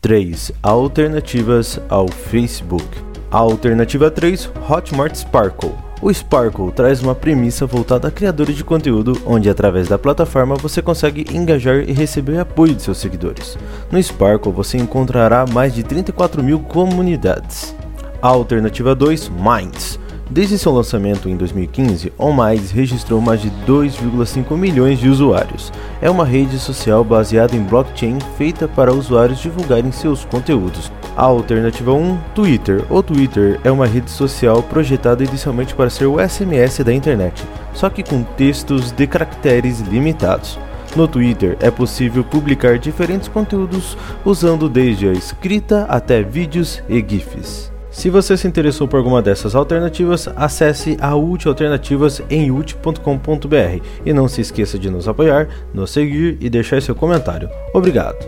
3. Alternativas ao Facebook. Alternativa 3. Hotmart Sparkle. O Sparkle traz uma premissa voltada a criadores de conteúdo, onde através da plataforma você consegue engajar e receber apoio de seus seguidores. No Sparkle você encontrará mais de 34 mil comunidades. Alternativa 2. Minds. Desde seu lançamento em 2015, OnMinds registrou mais de 2,5 milhões de usuários. É uma rede social baseada em blockchain feita para usuários divulgarem seus conteúdos. A alternativa 1, Twitter. O Twitter é uma rede social projetada inicialmente para ser o SMS da internet, só que com textos de caracteres limitados. No Twitter é possível publicar diferentes conteúdos usando desde a escrita até vídeos e GIFs. Se você se interessou por alguma dessas alternativas, acesse a UT Alternativas em ut.com.br e não se esqueça de nos apoiar, nos seguir e deixar seu comentário. Obrigado!